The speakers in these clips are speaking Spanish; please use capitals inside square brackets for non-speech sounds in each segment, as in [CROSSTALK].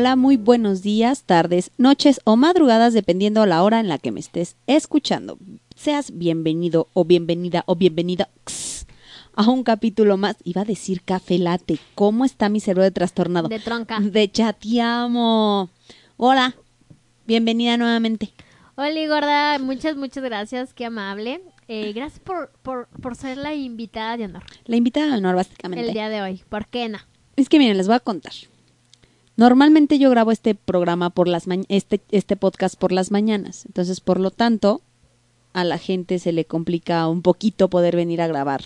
Hola, muy buenos días, tardes, noches o madrugadas, dependiendo la hora en la que me estés escuchando. Seas bienvenido o bienvenida o bienvenida a un capítulo más. Iba a decir café late. ¿Cómo está mi cerebro de trastornado? De tronca. De chateamo. Hola, bienvenida nuevamente. Hola, gorda. Muchas, muchas gracias. Qué amable. Eh, gracias por, por, por ser la invitada de honor La invitada de honor, básicamente. el día de hoy. ¿Por qué no? Es que miren, les voy a contar. Normalmente yo grabo este programa por las este este podcast por las mañanas, entonces por lo tanto a la gente se le complica un poquito poder venir a grabar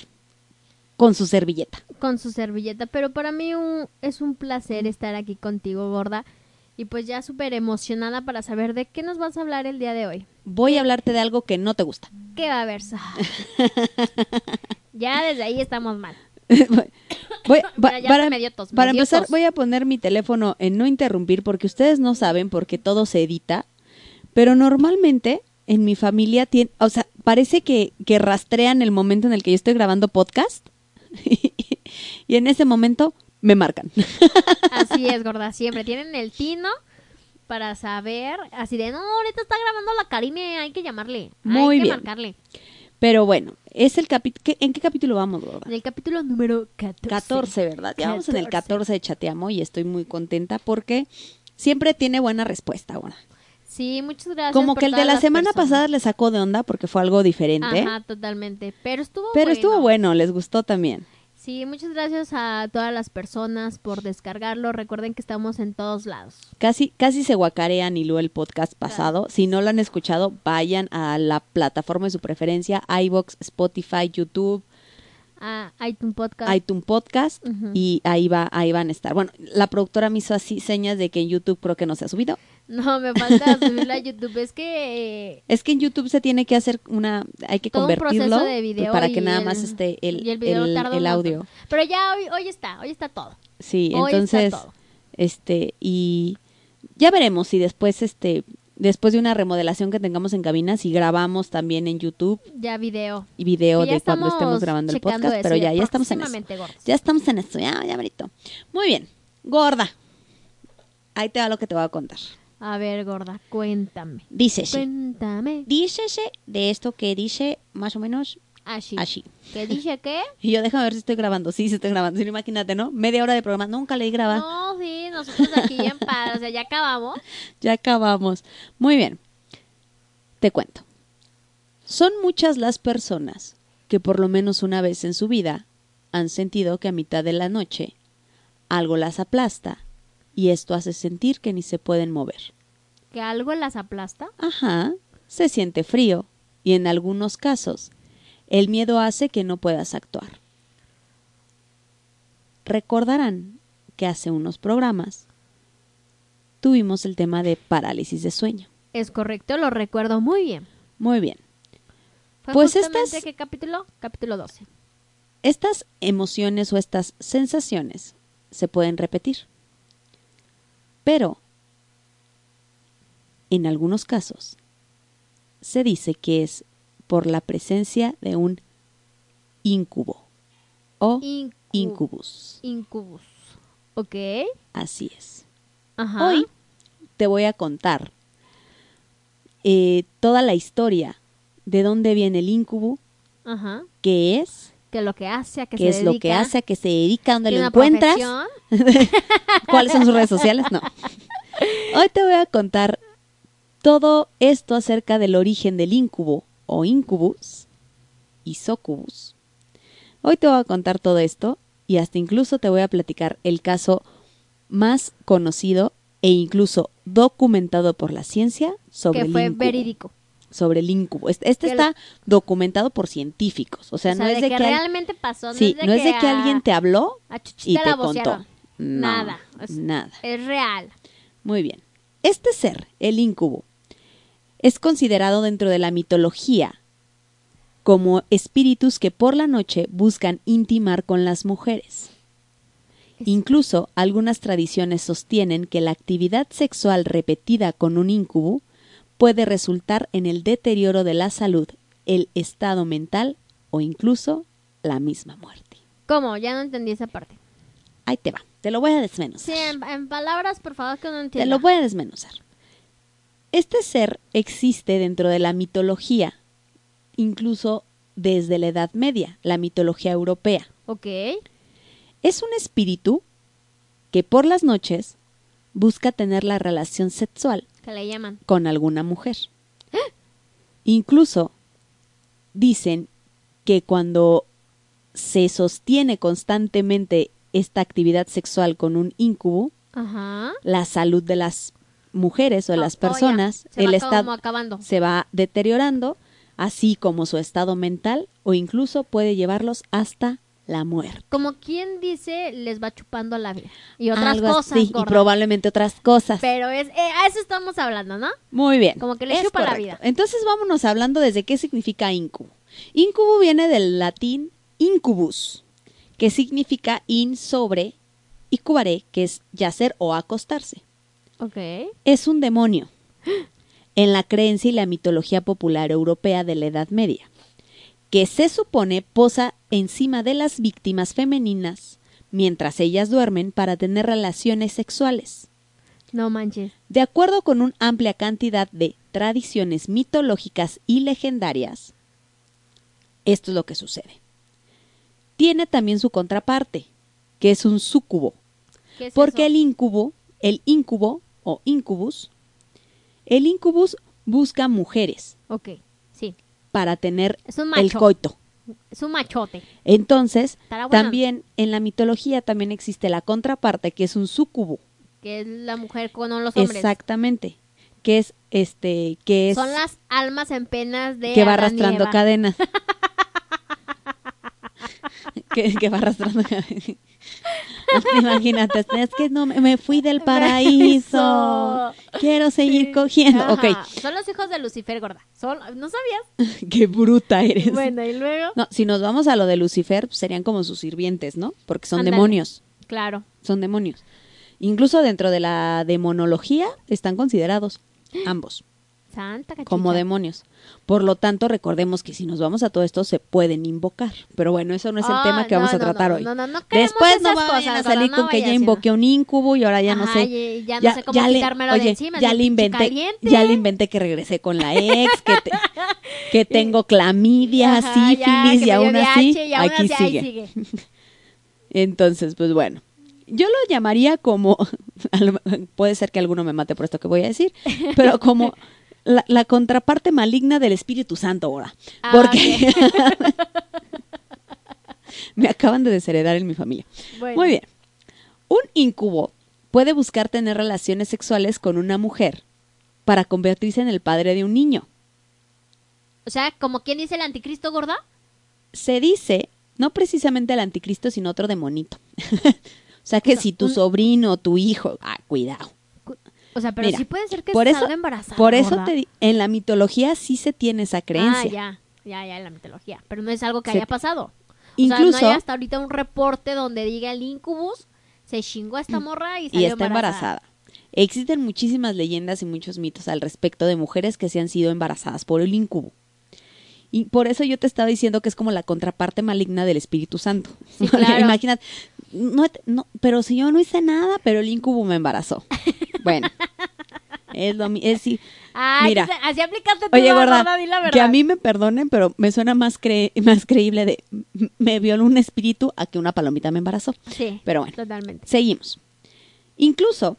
con su servilleta. Con su servilleta. Pero para mí un- es un placer estar aquí contigo, gorda. Y pues ya súper emocionada para saber de qué nos vas a hablar el día de hoy. Voy a hablarte de algo que no te gusta. ¿Qué va a haber? [LAUGHS] [LAUGHS] ya desde ahí estamos mal. Voy- [LAUGHS] va- Mira, ya para se me dio tos, me para dio empezar tos. voy a poner mi teléfono en no interrumpir porque ustedes no saben porque todo se edita, pero normalmente en mi familia tiene, o sea, parece que, que rastrean el momento en el que yo estoy grabando podcast [LAUGHS] y en ese momento me marcan. [LAUGHS] Así es, gorda. Siempre tienen el tino para saber. Así de, no, ahorita está grabando la Karime. Hay que llamarle. Muy hay que bien. marcarle. Pero bueno, es el capítulo ¿en qué capítulo vamos, gorda? En el capítulo número 14. 14, ¿verdad? Ya vamos en el 14. 14 de Chateamo y estoy muy contenta porque siempre tiene buena respuesta, ahora. Sí, muchas gracias. Como por que el de la semana personas. pasada le sacó de onda porque fue algo diferente. Ajá, totalmente. Pero estuvo Pero bueno. estuvo bueno, les gustó también. Sí, muchas gracias a todas las personas por descargarlo. Recuerden que estamos en todos lados. Casi, casi se guacarean y lo el podcast pasado. Si no lo han escuchado, vayan a la plataforma de su preferencia, iBox, Spotify, YouTube, A iTunes Podcast. iTunes Podcast, y ahí va, ahí van a estar. Bueno, la productora me hizo así señas de que en YouTube creo que no se ha subido. No, me falta [LAUGHS] subirlo a YouTube. Es que eh, Es que en YouTube se tiene que hacer una, hay que Todo un convertirlo proceso de video para que nada el- más esté el, y el audio. Pero ya hoy, hoy está, hoy está todo. Sí, Hoy entonces, todo. este, y ya veremos si después, este, después de una remodelación que tengamos en cabina, si grabamos también en YouTube Ya video. y video de cuando estemos grabando el podcast, pero ya, ya estamos en eso. gordos. Ya estamos en eso, ya, ya, Marito. Muy bien, gorda. Ahí te va lo que te voy a contar. A ver, gorda, cuéntame. Dícese, Cuéntame. dícese de esto que dice más o menos Así. así. ¿Qué dice qué? Y yo déjame ver si estoy grabando. Sí, sí estoy grabando. No, imagínate, ¿no? Media hora de programa. Nunca leí grabar. No, sí, nosotros aquí en paz. O sea, ya acabamos. [LAUGHS] Ya acabamos. Muy bien. Te cuento. Son muchas las personas que por lo menos una vez en su vida han sentido que a mitad de la noche algo las aplasta y esto hace sentir que ni se pueden mover. ¿Que algo las aplasta? Ajá, se siente frío y en algunos casos el miedo hace que no puedas actuar. Recordarán que hace unos programas tuvimos el tema de parálisis de sueño. Es correcto, lo recuerdo muy bien. Muy bien. ¿Fue Pues estas- qué capítulo? Capítulo 12. Estas emociones o estas sensaciones se pueden repetir. Pero, en algunos casos, se dice que es por la presencia de un incubo o Incu- incubus. Incubus. Ok. Así es. Ajá. Hoy te voy a contar eh, toda la historia de dónde viene el incubo, Ajá. qué es, Que lo que hace, a qué, qué se es lo que dedica, hace, a qué se dedica, dónde lo encuentras, [LAUGHS] cuáles son sus redes sociales. No. [LAUGHS] Hoy te voy a contar todo esto acerca del origen del incubo o incubus y socubus. Hoy te voy a contar todo esto y hasta incluso te voy a platicar el caso más conocido e incluso documentado por la ciencia sobre que el fue incubo. verídico. Sobre el incubo. Este, este está documentado por científicos. O sea, o sea, no es de que, que, al- realmente pasó. No sí, es de no es que, de que a- alguien te habló y te contó. No, Nada. Es, nada. es real. Muy bien. Este ser, el incubo, es considerado dentro de la mitología como espíritus que por la noche buscan intimar con las mujeres. Es- Incluso algunas tradiciones sostienen que la actividad sexual repetida con un incubo puede resultar en el deterioro de la salud, el estado mental o incluso la misma muerte. ¿Cómo? Ya no entendí esa parte. Ahí te va, te lo voy a desmenuzar. Sí, en, en palabras, por favor, que no Te entienda. lo voy a desmenuzar. Este ser existe dentro de la mitología, incluso desde la Edad Media, la mitología europea. Ok. Es un espíritu que por las noches busca tener la relación sexual Que le llaman. con alguna mujer. Incluso dicen que cuando se sostiene constantemente esta actividad sexual con un incubo, Ajá. la salud de las mujeres o las personas, el estado acabando. se va deteriorando, así como su estado mental o incluso puede llevarlos hasta la muerte. Como quien dice, les va chupando la vida. Y otras Algo cosas, así, y probablemente otras cosas. Pero es, eh, a eso estamos hablando, ¿no? Muy bien. Como que le es chupa la vida. Entonces vámonos hablando desde qué significa incubo. Incubo viene del latín incubus, que significa in sobre y cubare, que es yacer o acostarse. Es un demonio en la creencia y la mitología popular europea de la Edad Media, que se supone posa encima de las víctimas femeninas mientras ellas duermen para tener relaciones sexuales. No manches. De acuerdo con una amplia cantidad de tradiciones mitológicas y legendarias, esto es lo que sucede. Tiene también su contraparte, que es un súcubo, ¿Qué es porque eso? el incubo, el incubo o incubus, el incubus busca mujeres Ok, sí. para tener el coito. Es un machote. Entonces, también en la mitología también existe la contraparte que es un sucubo. Que es la mujer con los hombres. Exactamente. Que es este que es Son las almas en penas de que va arrastrando cadenas. [LAUGHS] que, que va arrastrando. [LAUGHS] Imagínate, es que no me fui del paraíso. Quiero seguir Sí. cogiendo. Ajá. Son los hijos de Lucifer, gorda. Son, ¿No sabías? [LAUGHS] qué bruta eres. Bueno, y luego. No, si nos vamos a lo de Lucifer, serían como sus sirvientes, ¿no? Porque son demonios, Claro. son demonios. Incluso dentro de la demonología están considerados ambos Santa como demonios. Por lo tanto, recordemos que si nos vamos a todo esto se pueden invocar. Pero bueno, eso no es el Ah, tema que no, vamos a no, tratar no, hoy. no, no, no queremos Después no vayan cosas, a salir con que ya invoqué un incubo y ahora ya no Ajá, sé. ya le- de oye, encima, Ya le inventé, caliente. ya le inventé que regresé con la ex, que, te- [LAUGHS] que tengo clamidia, Ajá, sífilis y aún así VIH, y aún aquí así sigue. [LAUGHS] Entonces, pues bueno, yo lo llamaría como, [LAUGHS] puede ser que alguno me mate por esto que voy a decir, pero como la, la contraparte maligna del Espíritu Santo ahora. Ah, Porque [LAUGHS] me acaban de desheredar en mi familia. Bueno. Muy bien. Un incubo puede buscar tener relaciones sexuales con una mujer para convertirse en el padre de un niño. O sea, como quien dice el anticristo, gorda. se dice, no precisamente el anticristo, sino otro demonito. [LAUGHS] o sea que O sea, si tu un- sobrino o tu hijo, ah, cuidado. O sea, pero Mira, sí puede ser que por eso, salga embarazada. por eso te en la mitología sí se tiene esa creencia. Ah, ya, ya, ya, en la mitología. Pero no es algo que Se- haya pasado. Incluso o sea, no hay hasta ahorita un reporte donde diga el incubus se chingó a esta morra y, y salió está embarazada. Existen muchísimas leyendas y muchos mitos al respecto de mujeres que se han sido embarazadas por el incubo. Y por eso yo te estaba diciendo que es como la contraparte maligna del Espíritu Santo. Sí, claro. [LAUGHS] Imagínate, no, no, pero si yo no hice nada, pero el incubo me embarazó. Bueno, es lo mismo. Es, sí. Ay, Mira. así aplicaste tú, Oye, la gorda, di la verdad. que a mí me perdonen, pero me suena más, cre- más creíble de me violó un espíritu a que una palomita me embarazó. Sí, Pero bueno. totalmente. Seguimos. Incluso,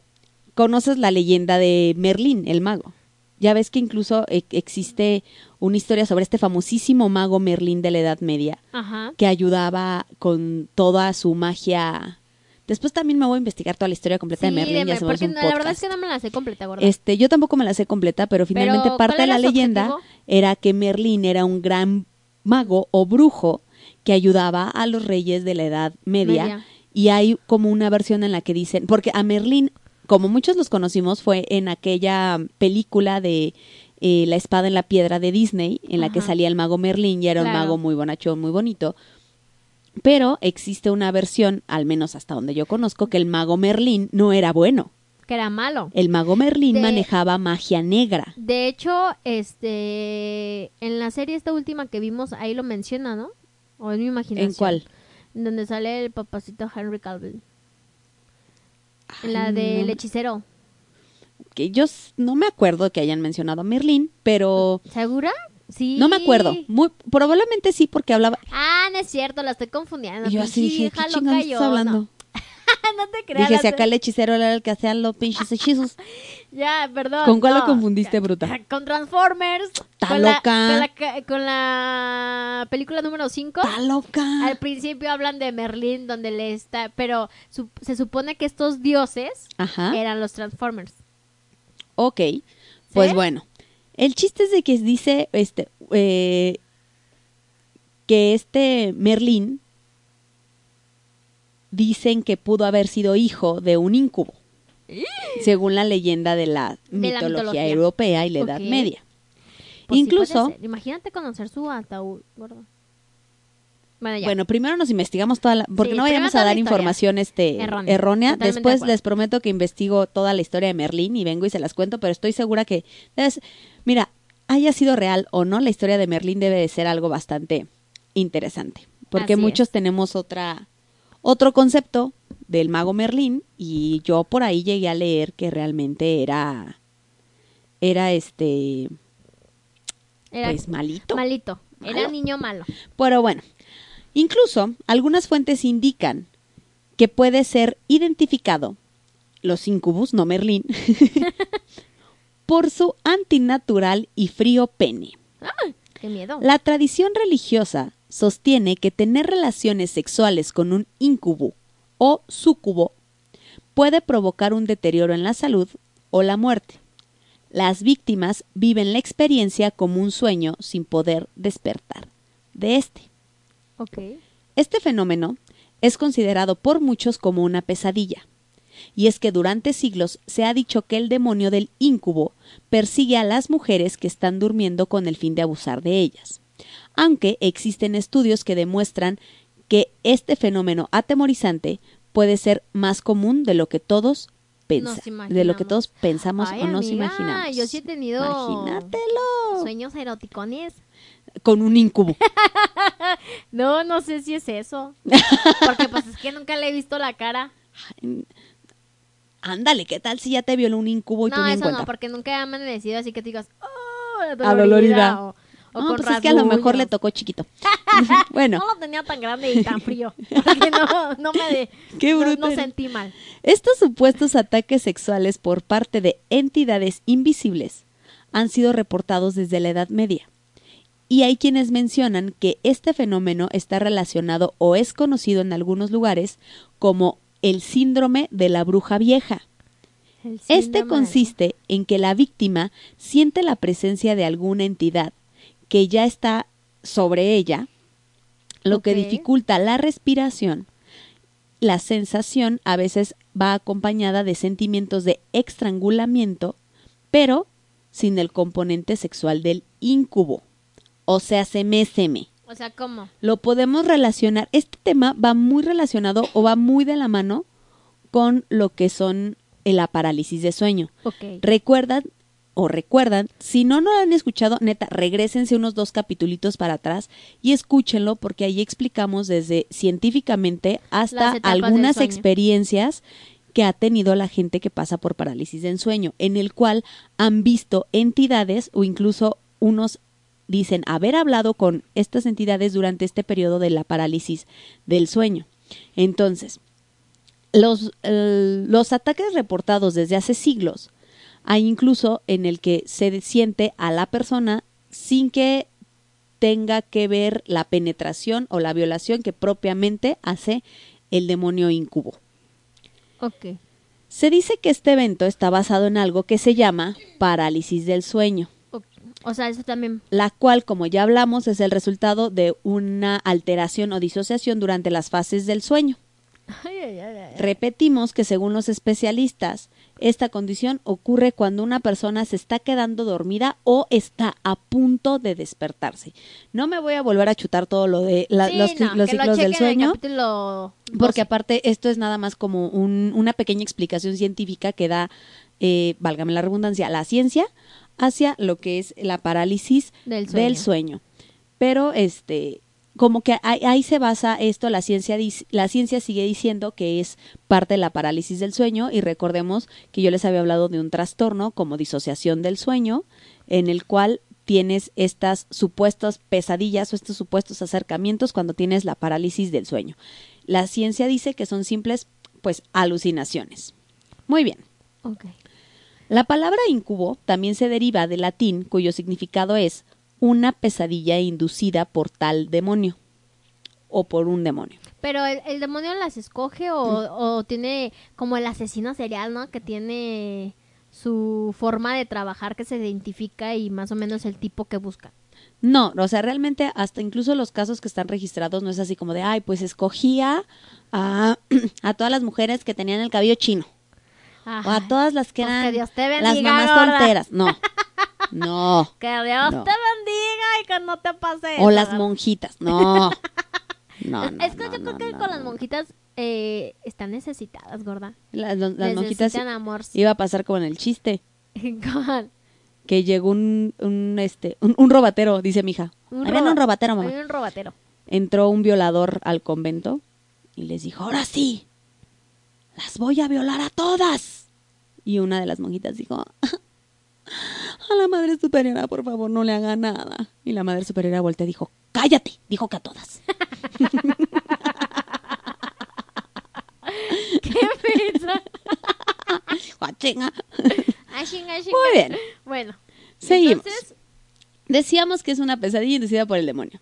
conoces la leyenda de Merlín, el mago. Ya ves que incluso e- existe una historia sobre este famosísimo mago Merlín de la Edad Media Ajá. que ayudaba con toda su magia. Después también me voy a investigar toda la historia completa Sí, de Merlín y deme, hacemos porque no, la verdad es que no me la sé completa, gorda. Este, yo tampoco me la sé completa, pero finalmente Pero, parte ¿cuál de la leyenda objetivo? era que Merlín era un gran mago o brujo que ayudaba a los reyes de la Edad Media. Media. Y hay como una versión en la que dicen, porque a Merlín, como muchos los conocimos, fue en aquella película de eh, La espada en la piedra de Disney, en la que salía el mago Merlín y era un mago muy bonachón, muy bonito. Pero existe una versión, al menos hasta donde yo conozco, que el mago Merlín no era bueno. Que era malo. El mago Merlín De- manejaba magia negra. De hecho, este, en la serie esta última que vimos, ahí lo menciona, ¿no? O es mi imaginación. ¿En cuál? Donde sale el papacito Henry Cavill. La del no. hechicero. Que yo no me acuerdo que hayan mencionado a Merlín, pero ¿Segura? Sí. no me acuerdo. Muy, probablemente sí, porque hablaba. Ah, no es cierto, la estoy confundiendo. Y yo Pinche así dije, ¿qué yo, estás hablando? No, [LAUGHS] no te creas. Dije, si acá el hechicero era el que hacía los pinches hechizos. [LAUGHS] Ya, perdón. ¿Con cuál no. lo confundiste, bruta? [LAUGHS] Con Transformers. Está con la- loca. con, la, ca- con la película número 5. ¡Está loca! Al principio hablan de Merlín, donde le está. Pero su- se supone que estos dioses Ajá. eran los Transformers. Ok. Pues bueno. El chiste es de que dice este eh, que este Merlín dicen que pudo haber sido hijo de un incubo, según la leyenda de la, De la mitología, europea y la Edad. Media. Pues Incluso. Imagínate conocer su ataúd, gordo. Bueno, ya. bueno, primero nos investigamos toda la, porque Sí, no vayamos a dar información este Errónea. errónea. Totalmente de Después les prometo que investigo toda la historia de Merlín y vengo y se las cuento, pero estoy segura que mira, haya sido real o no, la historia de Merlín debe de ser algo bastante interesante, porque Así muchos es. tenemos otra otro concepto del mago Merlín y yo por ahí llegué a leer que realmente era era este Era pues malito. malito. Era Malo. niño malo. Pero bueno, incluso algunas fuentes indican que puede ser identificado, los incubus, no Merlín, [LAUGHS] por su antinatural y frío pene. Qué miedo. La tradición religiosa sostiene que tener relaciones sexuales con un incubo o súcubo puede provocar un deterioro en la salud o la muerte. Las víctimas viven la experiencia como un sueño sin poder despertar de este. Este fenómeno es considerado por muchos como una pesadilla. Y es que durante siglos se ha dicho que el demonio del incubo persigue a las mujeres que están durmiendo con el fin de abusar de ellas. Aunque existen estudios que demuestran que este fenómeno atemorizante puede ser más común de lo que todos de lo que todos pensamos Ay, o nos amiga, imaginamos. yo sí he tenido Imagínatelo. Sueños eroticones. Con un incubo. [LAUGHS] No, no sé si es eso. Porque pues es que nunca le he visto la cara. Ándale, ¿qué tal si ya te violó un incubo y tú No, ni en eso no, porque nunca me han amanecido así que te digas, oh, dolorida. O, o no, con pues es que a lo mejor le tocó chiquito. [LAUGHS] bueno, No lo tenía tan grande y tan frío. [LAUGHS] Porque no, no me de, Qué no- sentí mal. estos supuestos ataques sexuales por parte de entidades invisibles han sido reportados desde la Edad Media. Y hay quienes mencionan que este fenómeno está relacionado o es conocido en algunos lugares como el síndrome de la bruja vieja. Este consiste en que la víctima siente la presencia de alguna entidad que ya está sobre ella, lo que dificulta la respiración. La sensación a veces va acompañada de sentimientos de estrangulamiento, pero sin el componente sexual del incubo. O sea, se me se me. de- O sea, ¿cómo? Lo podemos relacionar. Este tema va muy relacionado o va muy de la mano con lo que son la parálisis de sueño. Ok. Recuerdan o recuerdan, si no, no lo han escuchado, neta, regresense unos dos capitulitos para atrás y escúchenlo porque ahí explicamos desde científicamente hasta algunas experiencias que ha tenido la gente que pasa por parálisis del sueño, en el cual han visto entidades o incluso unos dicen haber hablado con estas entidades durante este periodo de la parálisis del sueño. Entonces, los, eh, los ataques reportados desde hace siglos, hay incluso en el que se siente a la persona sin que tenga que ver la penetración o la violación que propiamente hace el demonio incubo. Ok. Se dice que este evento está basado en algo que se llama parálisis del sueño, ok. O sea, eso también. la cual, como ya hablamos, es el resultado de una alteración o disociación durante las fases del sueño. Ay, ay, ay, ay. Repetimos que según los especialistas, esta condición ocurre cuando una persona se está quedando dormida o está a punto de despertarse. No me voy a volver a chutar todo lo de la- Sí, los, no, los que lo ciclos del sueño. Porque 12. aparte esto es nada más como un- una pequeña explicación científica que da, eh, válgame la redundancia, la ciencia hacia lo que es la parálisis Del sueño. Pero este, como que ahí, ahí se basa esto, la ciencia, la ciencia sigue diciendo que es parte de la parálisis del sueño y recordemos que yo les había hablado de un trastorno como disociación del sueño en el cual tienes estas supuestas pesadillas o estos supuestos acercamientos cuando tienes la parálisis del sueño. La ciencia dice que son simples, pues, alucinaciones. Muy bien. La palabra incubo también se deriva del latín, cuyo significado es una pesadilla inducida por tal demonio o por un demonio. Pero el, el demonio las escoge o, o tiene como el asesino serial, ¿no? Que tiene su forma de trabajar que se identifica y más o menos el tipo que busca. No, o sea, realmente hasta incluso los casos que están registrados no es así como de, ay, pues escogía a, [CLEARS THROAT] a todas las mujeres que tenían el cabello chino o a todas las que Pues que eran Dios te las mamás gorda. solteras. No, [LAUGHS] no. Que Dios No. te que no te pase O las monjitas. No. [LAUGHS] No, no, es que no, yo creo no, que no, con no. las monjitas eh, están necesitadas, gorda. Las, las- las monjitas Necesitan amor. iba a pasar como en el chiste. [LAUGHS] Que llegó un, un este un, un robatero, dice mi hija. un roba- un robatero, mamá. Hay un robatero. Entró un violador al convento y les dijo, ahora sí, las voy a violar a todas. Y una de las monjitas dijo, a la madre superiora, por favor, no le haga nada. Y la madre superiora volteó y dijo, cállate, dijo que a todas. [LAUGHS] ¡Qué chinga. Muy bien. Bueno. Seguimos. Entonces, Decíamos que es una pesadilla inducida por el demonio.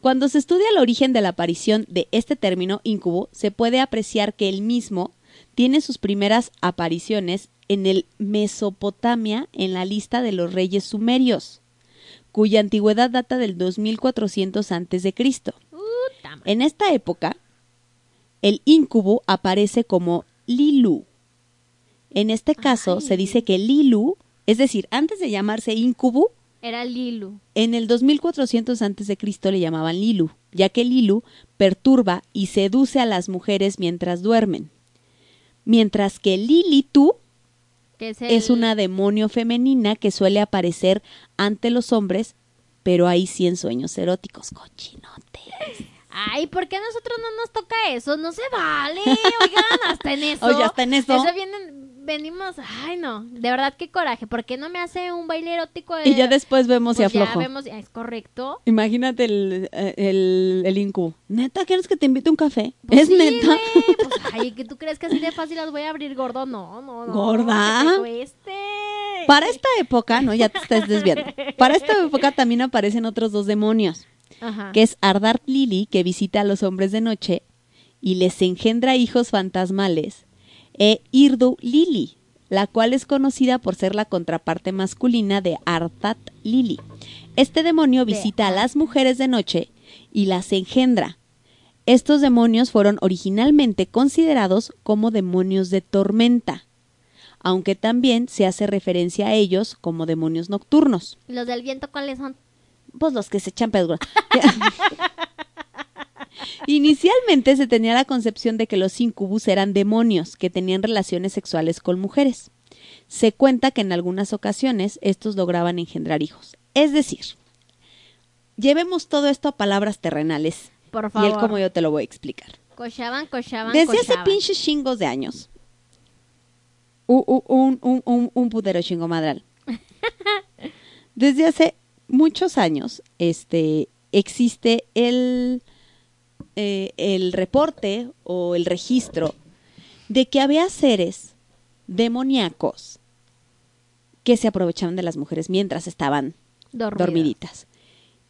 Cuando se estudia el origen de la aparición de este término incubo, se puede apreciar que el mismo tiene sus primeras apariciones en el Mesopotamia en la lista de los reyes sumerios, cuya antigüedad data del 2400 antes de Cristo. puta madre. En esta época, el incubo aparece como Lilu. En este caso, Ay. se dice que Lilu, es decir, antes de llamarse incubo, Era Lilu. en el 2400 antes de Cristo le llamaban Lilu, ya que Lilu perturba y seduce a las mujeres mientras duermen. Mientras que Lilitu es, el- es una demonio femenina que suele aparecer ante los hombres, pero ahí sí en sueños eróticos. Cochinote. Ay, ¿por qué a nosotros no nos toca eso? No se vale. Oigan, hasta en [LAUGHS] eso. Oye, hasta en eso. Eso venimos. Ay, no. De verdad, qué coraje. ¿Por qué no me hace un baile erótico? Y ya de después vemos si pues ya aflojo. vemos, es correcto. Imagínate el, eh, el, el incubo. ¿Neta quieres que te invite un café? Pues ¿Es sí, neta? Pues, [LAUGHS] ay, que tú crees que así de fácil las voy a abrir gordo. No, no, no. ¿Gorda? que te cueste. Para esta época, no, ya te estás desviando. Para esta época también aparecen otros dos demonios, Ajá. que es Ardart Lili, que visita a los hombres de noche y les engendra hijos fantasmales, e Irdu Lili, la cual es conocida por ser la contraparte masculina de Ardat Lili. Este demonio De visita a las mujeres de noche y las engendra. Estos demonios fueron originalmente considerados como demonios de tormenta, aunque también se hace referencia a ellos como demonios nocturnos. ¿Los del viento cuáles son? Pues los que se echan pedos. [LAUGHS] [LAUGHS] Inicialmente se tenía la concepción de que los incubus eran demonios que tenían relaciones sexuales con mujeres. se cuenta que en algunas ocasiones estos lograban engendrar hijos. Es decir, llevemos todo esto a palabras terrenales. Por Y favor. él como yo te lo voy a explicar. Cochaban, cochaban, Desde hace pinches chingos de años. u- u- un, un, un, un putero chingo madral. [LAUGHS] Desde hace muchos años, este, existe el, eh, el reporte o el registro de que había seres demoníacos que se aprovechaban de las mujeres mientras estaban dormiditas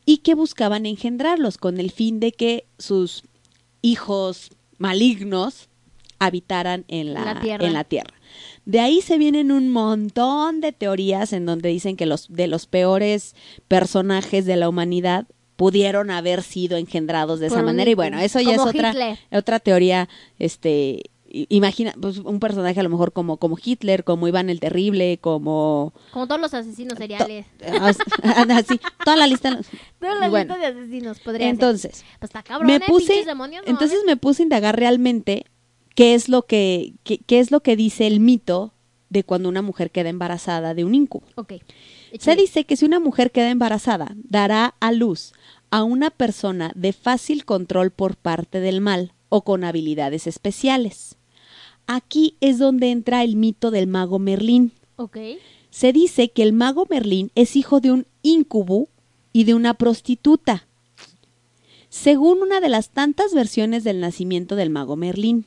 y que buscaban engendrarlos con el fin de que sus hijos malignos habitaran en la, La tierra. en la tierra. De ahí se vienen un montón de teorías en donde dicen que los de los peores personajes de la humanidad pudieron haber sido engendrados de esa Por un manera y bueno, eso ya es otra otra teoría este imagina pues un personaje a lo mejor como como Hitler, como Iván el Terrible, como Como todos los asesinos seriales. así, [LAUGHS] toda la lista Toda la bueno, lista de asesinos podría ser. entonces Pues está cabrón, me ¿eh? puse Pinches demonios, no entonces me puse a indagar realmente qué es lo que qué, qué es lo que dice el mito de cuando una mujer queda embarazada de un incubo. Se dice que si una mujer queda embarazada, dará a luz a una persona de fácil control por parte del mal o con habilidades especiales. Aquí es donde entra el mito del mago Merlín. Se dice que el mago Merlín es hijo de un incubo y de una prostituta. Según una de las tantas versiones del nacimiento del mago Merlín.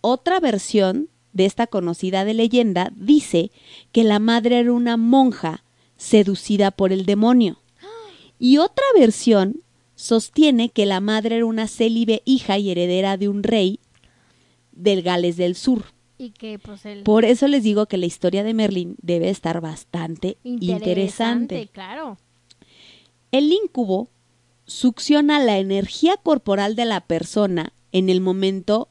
Otra versión de esta conocida de leyenda dice que la madre era una monja seducida por el demonio. Y otra versión sostiene que la madre era una célibe hija y heredera de un rey del Gales del Sur. Y que pues el Por eso les digo que la historia de Merlín debe estar bastante interesante. interesante, claro. El incubo succiona la energía corporal de la persona en el momento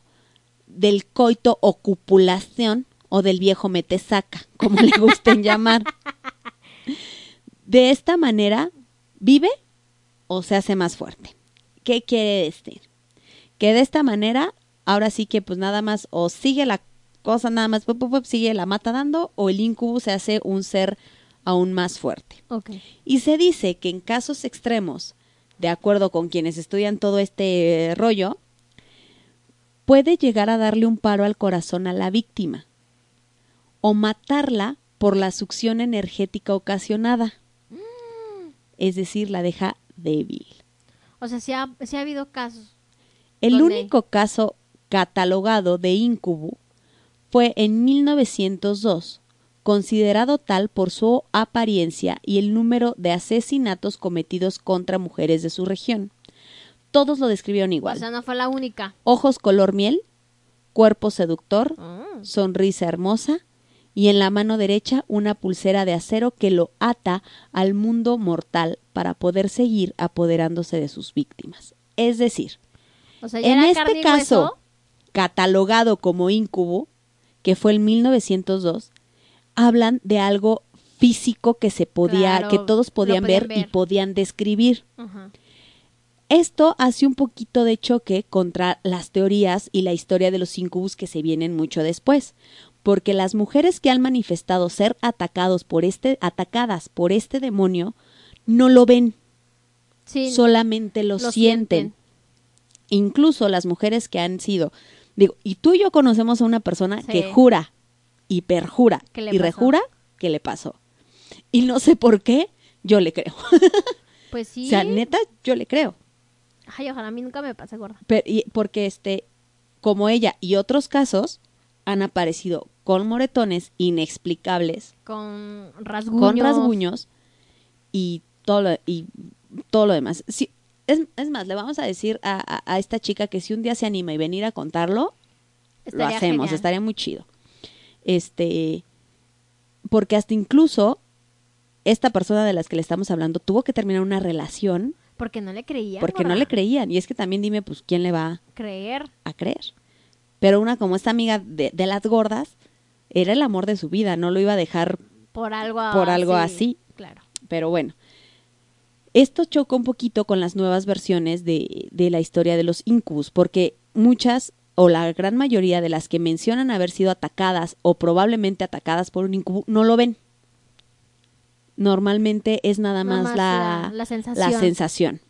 del coito o cupulación o del viejo metesaca, como le gusten llamar. De esta manera, vive o se hace más fuerte. ¿Qué quiere decir? Que de esta manera, ahora sí que pues nada más o sigue la cosa, nada más sigue la mata dando o el incubo se hace un ser aún más fuerte. Ok. Y se dice que en casos extremos, de acuerdo con quienes estudian todo este rollo, puede llegar a darle un paro al corazón a la víctima o matarla por la succión energética ocasionada. Es decir, la deja débil. O sea, sí ha, sí ha habido casos. El único caso catalogado de incubo fue en 1902, considerado tal por su apariencia y el número de asesinatos cometidos contra mujeres de su región. Todos lo describieron igual. O sea, no fue la única. Ojos color miel, cuerpo seductor, Mm. sonrisa hermosa y en la mano derecha una pulsera de acero que lo ata al mundo mortal para poder seguir apoderándose de sus víctimas. Es decir, O sea, ya en este caso, catalogado como incubo, que fue en 1902, hablan de algo físico que se podía, Claro, que todos podían, podían ver, y podían describir. Ajá. Esto hace un poquito de choque contra las teorías y la historia de los incubus que se vienen mucho después, porque las mujeres que han manifestado ser atacados por este, atacadas por este demonio, no lo ven, Sí. solamente lo, lo sienten. sienten. Incluso las mujeres que han sido, digo, y tú y yo conocemos a una persona Sí. que jura y perjura ¿Qué le y pasó? rejura que le pasó. Y no sé por qué, yo le creo. Pues sí. [LAUGHS] O sea, neta, yo le creo. Ay, ojalá a mí nunca me pase gorda. Pero- y- porque este, como ella y otros casos han aparecido con moretones inexplicables, Con rasguños. con rasguños y todo lo, y todo lo demás. Sí, es, es más, le vamos a decir a, a- a esta chica que si un día se anima y venir a contarlo, lo hacemos, genial. estaría muy chido. Este, porque hasta incluso esta persona de las que le estamos hablando tuvo que terminar una relación Porque no le creía. porque no le creían. Y es que también dime, pues, ¿quién le va Creer. a creer? Pero una como esta amiga de, de las gordas, era el amor de su vida, no lo iba a dejar, Por algo Por algo así. Claro. pero bueno. Esto choca un poquito con las nuevas versiones de, de la historia de los incubus, porque muchas o la gran mayoría de las que mencionan haber sido atacadas o probablemente atacadas por un incubo no lo ven. Normalmente es nada Nada más, la, la- la sensación. la sensación.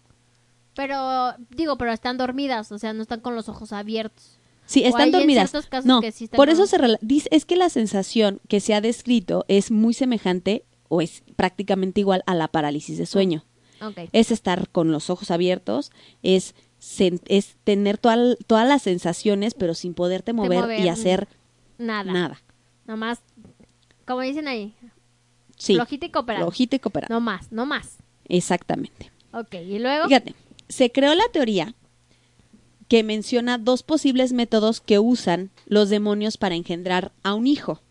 Pero, digo, pero están dormidas, o sea, no están con los ojos abiertos. Sí, están dormidas. no, que sí están por eso se rela- dice, es que la sensación que se ha descrito es muy semejante o es prácticamente igual a la parálisis de sueño. Es estar con los ojos abiertos, es, es tener toda- todas las sensaciones pero sin poderte mover, mover, y hacer Nada. nada. Nada más, como dicen ahí, Sí, flojita y flojita y. No más, no más. Exactamente. Ok, y luego. Fíjate, se creó la teoría que menciona dos posibles métodos que usan los demonios para engendrar a un hijo.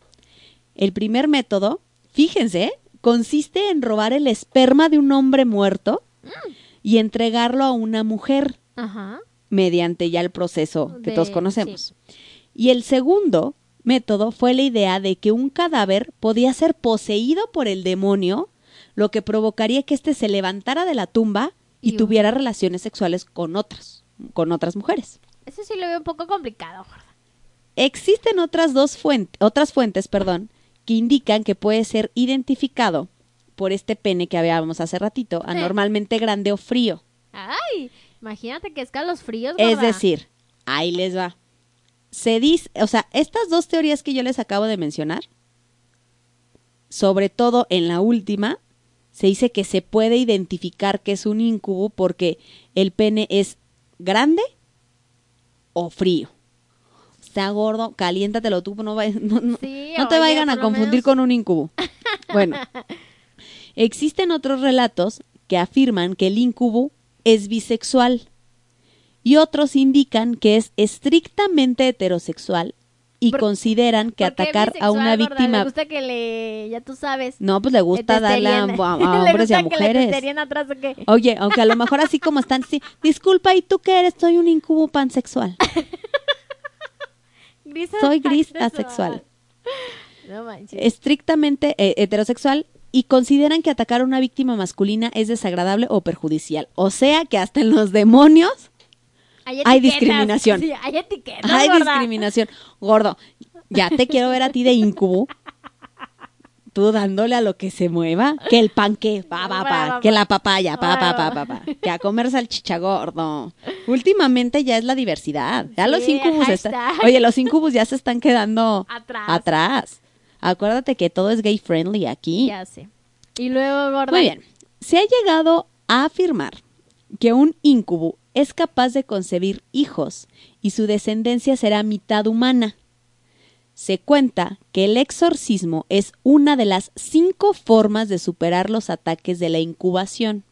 El primer método, fíjense, consiste en robar el esperma de un hombre muerto y entregarlo a una mujer Ajá. mediante ya el proceso que De- todos conocemos. Y el segundo método fue la idea de que un cadáver podía ser poseído por el demonio, lo que provocaría que éste se levantara de la tumba y, Y- tuviera relaciones sexuales con otras, con otras mujeres. Eso sí lo veo un poco complicado. Existen otras dos fuentes, otras fuentes, perdón, que indican que puede ser identificado por este pene que hablábamos hace ratito, anormalmente grande o frío. Ay, imagínate que escalos fríos, Es decir, ahí les va. Se dice, o sea, estas dos teorías que yo les acabo de mencionar, sobre todo en la última, se dice que se puede identificar que es un incubo porque el pene es grande o frío. Está gordo, caliéntatelo tú, no, vayas- [LAUGHS] no, no- Sí, no te oye, vayan a confundir menos- con un incubo. [LAUGHS] Bueno, existen otros relatos que afirman que el incubo es bisexual y otros indican que es estrictamente heterosexual y ¿Por- consideran que ¿Por qué atacar a una gorda? víctima Le gusta que le, ya tú sabes. no pues le gusta le darle a, a- [LAUGHS] hombres y a mujeres atrás o qué. oye aunque a lo mejor así como están sí, disculpa y tú qué eres soy un incubo pansexual [LAUGHS] Gris soy gris asexual. asexual No manches. estrictamente eh, heterosexual y consideran que atacar a una víctima masculina es desagradable o perjudicial. O sea que hasta en los demonios hay discriminación. Sí, hay etiquetas, hay gorda. discriminación. Gordo, ya te quiero ver a ti de incubo. Tú dándole a lo que se mueva. Que el pan que, pa, pa, pa, que la papaya, pa, pa, pa, pa, pa. Que a comer salchicha gordo. Últimamente ya es la diversidad. Ya los Sí, incubos están. Oye, los incubos ya se están quedando Atrás. atrás. Acuérdate que todo es gay friendly aquí. Ya sé. Y luego, gorda. Muy bien. Se ha llegado a afirmar que un incubo es capaz de concebir hijos y su descendencia será mitad humana. Se cuenta que el exorcismo es una de las cinco formas de superar los ataques de la incubación.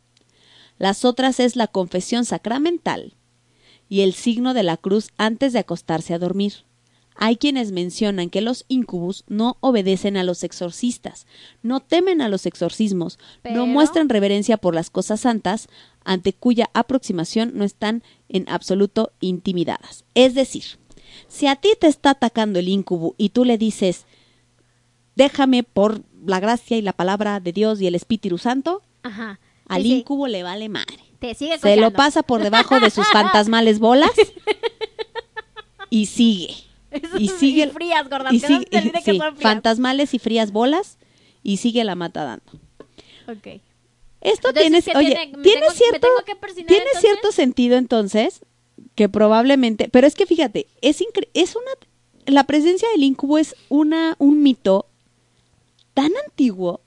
Las otras es la confesión sacramental y el signo de la cruz antes de acostarse a dormir. Hay quienes mencionan que los incubus no obedecen a los exorcistas, no temen a los exorcismos, Pero- no muestran reverencia por las cosas santas, ante cuya aproximación no están en absoluto intimidadas. Es decir, si a ti te está atacando el incubo y tú le dices, déjame por la gracia y la palabra de Dios y el Espíritu Santo, Ajá. al sí. incubo le vale madre. Te sigue Se lo pasa por debajo de sus fantasmales bolas y sigue. Y sigue frías, gorda. y no sigue- que son frías. fantasmales y frías bolas y sigue la mata dando. Ok. Esto Entonces, tiene, ¿qué oye, tiene? ¿Me tiene tengo- me cierto, que cierto sentido entonces que probablemente, pero es que fíjate, es incre- es una, la presencia del incubo es una, un mito tan antiguo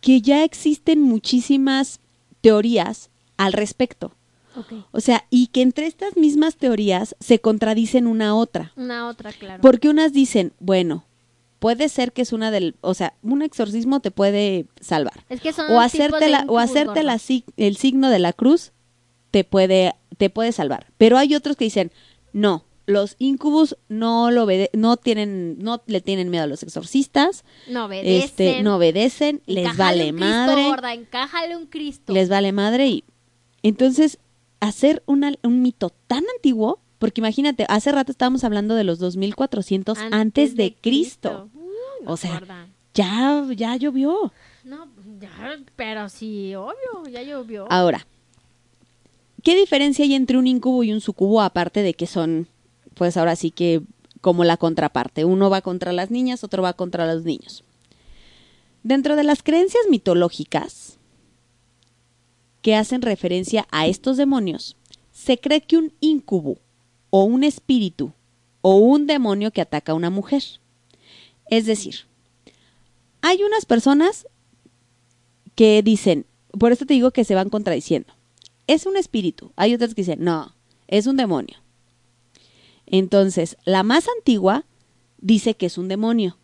que ya existen muchísimas teorías al respecto. O sea, y que entre estas mismas teorías se contradicen una a otra. Una otra, claro. Porque unas dicen, bueno, puede ser que es una del, o sea, un exorcismo te puede salvar. Es que son O hacerte la, o hacerte la, el signo de la cruz te puede, te puede salvar. Pero hay otros que dicen, no, los incubus no lo no tienen, no le tienen miedo a los exorcistas, No obedecen. este, no obedecen, les Encájale vale un Cristo, madre, gorda, encájale un Cristo. les vale madre y entonces hacer una, un mito tan antiguo, porque imagínate, hace rato estábamos hablando de los 2400 antes, de Cristo. Uy, O sea. Ya, ya llovió. No, ya, pero sí, obvio, ya llovió. Ahora, ¿qué diferencia hay entre un incubo y un sucubo aparte de que son pues ahora sí que como la contraparte. Uno va contra las niñas, otro va contra los niños. Dentro de las creencias mitológicas que hacen referencia a estos demonios, se cree que un incubo o un espíritu o un demonio que ataca a una mujer. Es decir, hay unas personas que dicen, por esto te digo que se van contradiciendo, es un espíritu. Hay otras que dicen, no, es un demonio. Entonces, la más antigua dice que es un demonio.